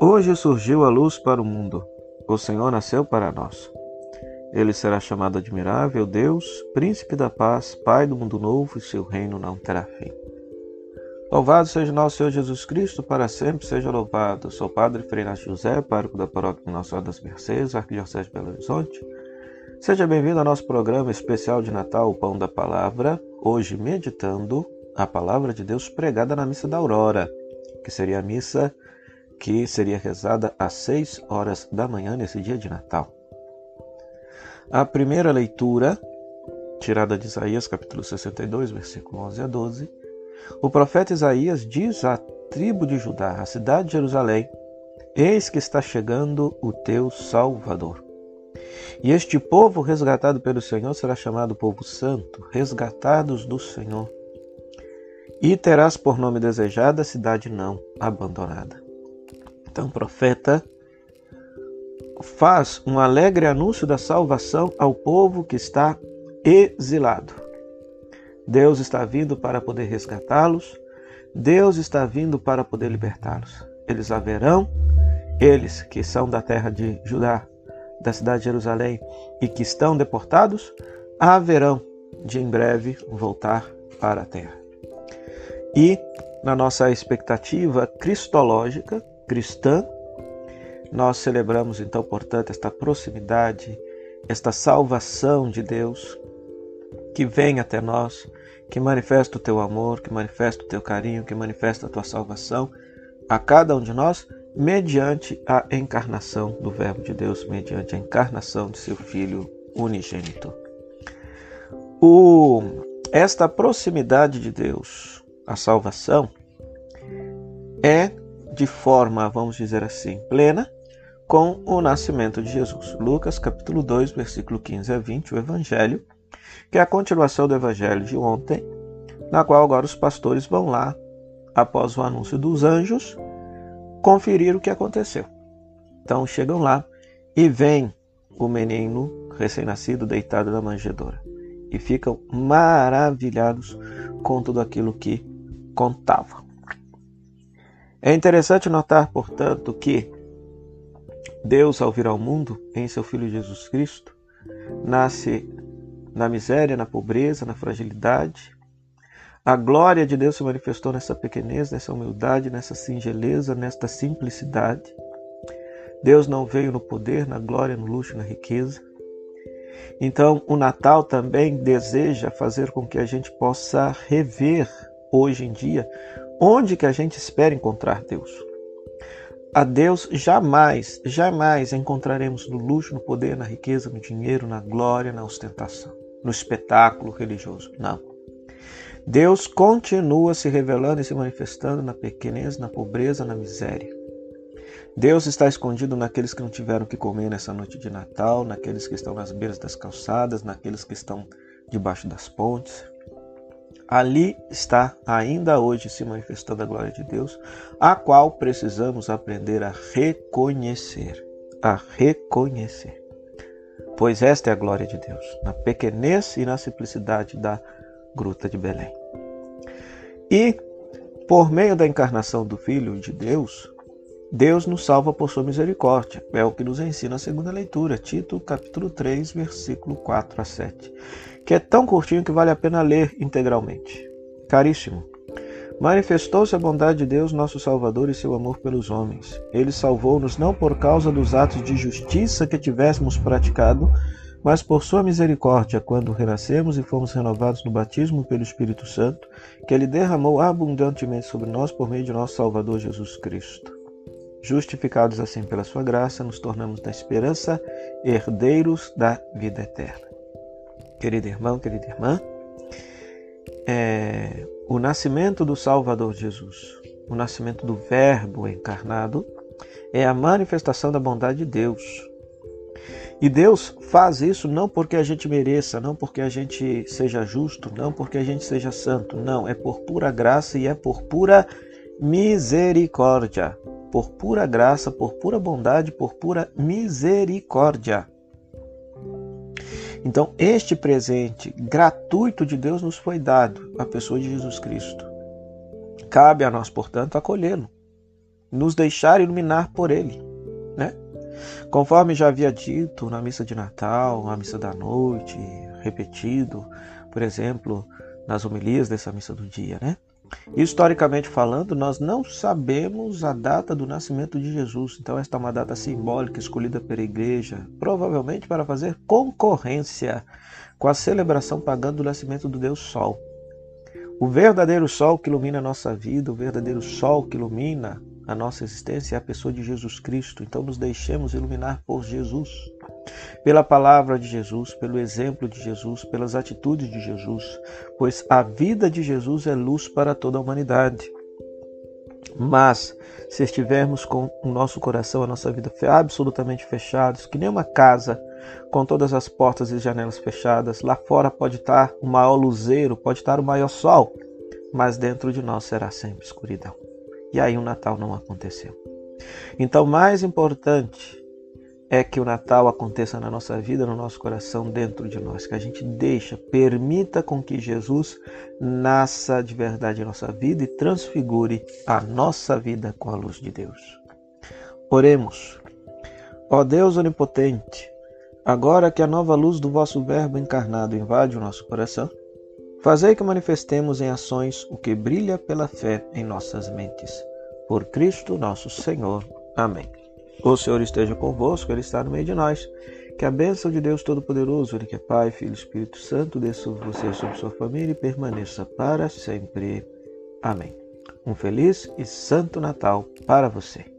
Hoje surgiu a luz para o mundo. O Senhor nasceu para nós. Ele será chamado Admirável Deus, Príncipe da Paz, Pai do mundo novo, e seu reino não terá fim. Louvado seja nosso Senhor Jesus Cristo, para sempre seja louvado. Sou Padre Frei José, pároco da paróquia Nossa Senhora das Mercês, Arquidiocese de Belo Horizonte. Seja bem-vindo ao nosso programa especial de Natal, o Pão da Palavra, hoje meditando a Palavra de Deus pregada na Missa da Aurora, que seria a missa que seria rezada às 6 horas da manhã nesse dia de Natal. A primeira leitura, tirada de Isaías capítulo 62, versículo 11 a 12, o profeta Isaías diz à tribo de Judá, à cidade de Jerusalém: Eis que está chegando o teu Salvador. E este povo resgatado pelo Senhor será chamado povo santo, resgatados do Senhor. E terás por nome desejada a cidade não abandonada. Então, o profeta faz um alegre anúncio da salvação ao povo que está exilado. Deus está vindo para poder resgatá-los, Deus está vindo para poder libertá-los. Eles haverão, eles que são da terra de Judá, da cidade de Jerusalém e que estão deportados, haverão de em breve voltar para a terra. E na nossa expectativa cristológica, cristã, nós celebramos então, portanto, esta proximidade, esta salvação de Deus que vem até nós, que manifesta o teu amor, que manifesta o teu carinho, que manifesta a tua salvação a cada um de nós, mediante a encarnação do Verbo de Deus, mediante a encarnação de seu Filho unigênito. O, esta proximidade de Deus, a salvação, é de forma, vamos dizer assim, plena com o nascimento de Jesus. Lucas capítulo 2, versículo 15 a 20, o evangelho, que é a continuação do evangelho de ontem, na qual agora os pastores vão lá, após o anúncio dos anjos, conferir o que aconteceu. Então chegam lá e vem o menino recém-nascido deitado na manjedoura e ficam maravilhados com tudo aquilo que contavam. É interessante notar, portanto, que Deus, ao vir ao mundo em seu Filho Jesus Cristo, nasce na miséria, na pobreza, na fragilidade. A glória de Deus se manifestou nessa pequenez, nessa humildade, nessa singeleza, nesta simplicidade. Deus não veio no poder, na glória, no luxo, na riqueza. Então, o Natal também deseja fazer com que a gente possa rever hoje em dia Onde que a gente espera encontrar Deus? A Deus jamais, jamais encontraremos no luxo, no poder, na riqueza, no dinheiro, na glória, na ostentação, no espetáculo religioso. Não. Deus continua se revelando e se manifestando na pequenez, na pobreza, na miséria. Deus está escondido naqueles que não tiveram que comer nessa noite de Natal, naqueles que estão nas beiras das calçadas, naqueles que estão debaixo das pontes. Ali está ainda hoje se manifestando a glória de Deus, a qual precisamos aprender a reconhecer, a reconhecer. Pois esta é a glória de Deus, na pequenez e na simplicidade da gruta de Belém. E por meio da encarnação do Filho de Deus, Deus nos salva por sua misericórdia. É o que nos ensina a segunda leitura, Tito, capítulo 3, versículo 4 a 7 que é tão curtinho que vale a pena ler integralmente. Caríssimo, manifestou-se a bondade de Deus, nosso Salvador, e seu amor pelos homens. Ele salvou-nos não por causa dos atos de justiça que tivéssemos praticado, mas por sua misericórdia, quando renascemos e fomos renovados no batismo pelo Espírito Santo, que ele derramou abundantemente sobre nós por meio de nosso Salvador Jesus Cristo. Justificados assim pela sua graça, nos tornamos na esperança herdeiros da vida eterna querido irmão, querida irmã, é, o nascimento do Salvador Jesus, o nascimento do Verbo encarnado, é a manifestação da bondade de Deus. E Deus faz isso não porque a gente mereça, não porque a gente seja justo, não porque a gente seja santo, não, é por pura graça e é por pura misericórdia. Por pura graça, por pura bondade, por pura misericórdia. Então, este presente gratuito de Deus nos foi dado, a pessoa de Jesus Cristo. Cabe a nós, portanto, acolhê-lo, nos deixar iluminar por ele, né? Conforme já havia dito na missa de Natal, na missa da noite, repetido, por exemplo, nas homilias dessa missa do dia, né? Historicamente falando, nós não sabemos a data do nascimento de Jesus, então esta é uma data simbólica escolhida pela igreja, provavelmente para fazer concorrência com a celebração pagã do nascimento do Deus Sol. O verdadeiro sol que ilumina a nossa vida, o verdadeiro sol que ilumina a nossa existência é a pessoa de Jesus Cristo. Então nos deixemos iluminar por Jesus, pela palavra de Jesus, pelo exemplo de Jesus, pelas atitudes de Jesus, pois a vida de Jesus é luz para toda a humanidade. Mas se estivermos com o nosso coração, a nossa vida absolutamente fechados, que nem uma casa com todas as portas e janelas fechadas, lá fora pode estar o maior luzeiro, pode estar o maior sol, mas dentro de nós será sempre escuridão. E aí o Natal não aconteceu. Então, mais importante é que o Natal aconteça na nossa vida, no nosso coração, dentro de nós, que a gente deixa, permita com que Jesus nasça de verdade em nossa vida e transfigure a nossa vida com a luz de Deus. Oremos. Ó Deus onipotente, agora que a nova luz do vosso Verbo encarnado invade o nosso coração, fazei que manifestemos em ações o que brilha pela fé em nossas mentes. Por Cristo nosso Senhor. Amém. O Senhor esteja convosco, Ele está no meio de nós. Que a bênção de Deus Todo-Poderoso, Ele que é Pai, Filho e Espírito Santo, desça sobre você e sobre sua família e permaneça para sempre. Amém. Um feliz e santo Natal para você.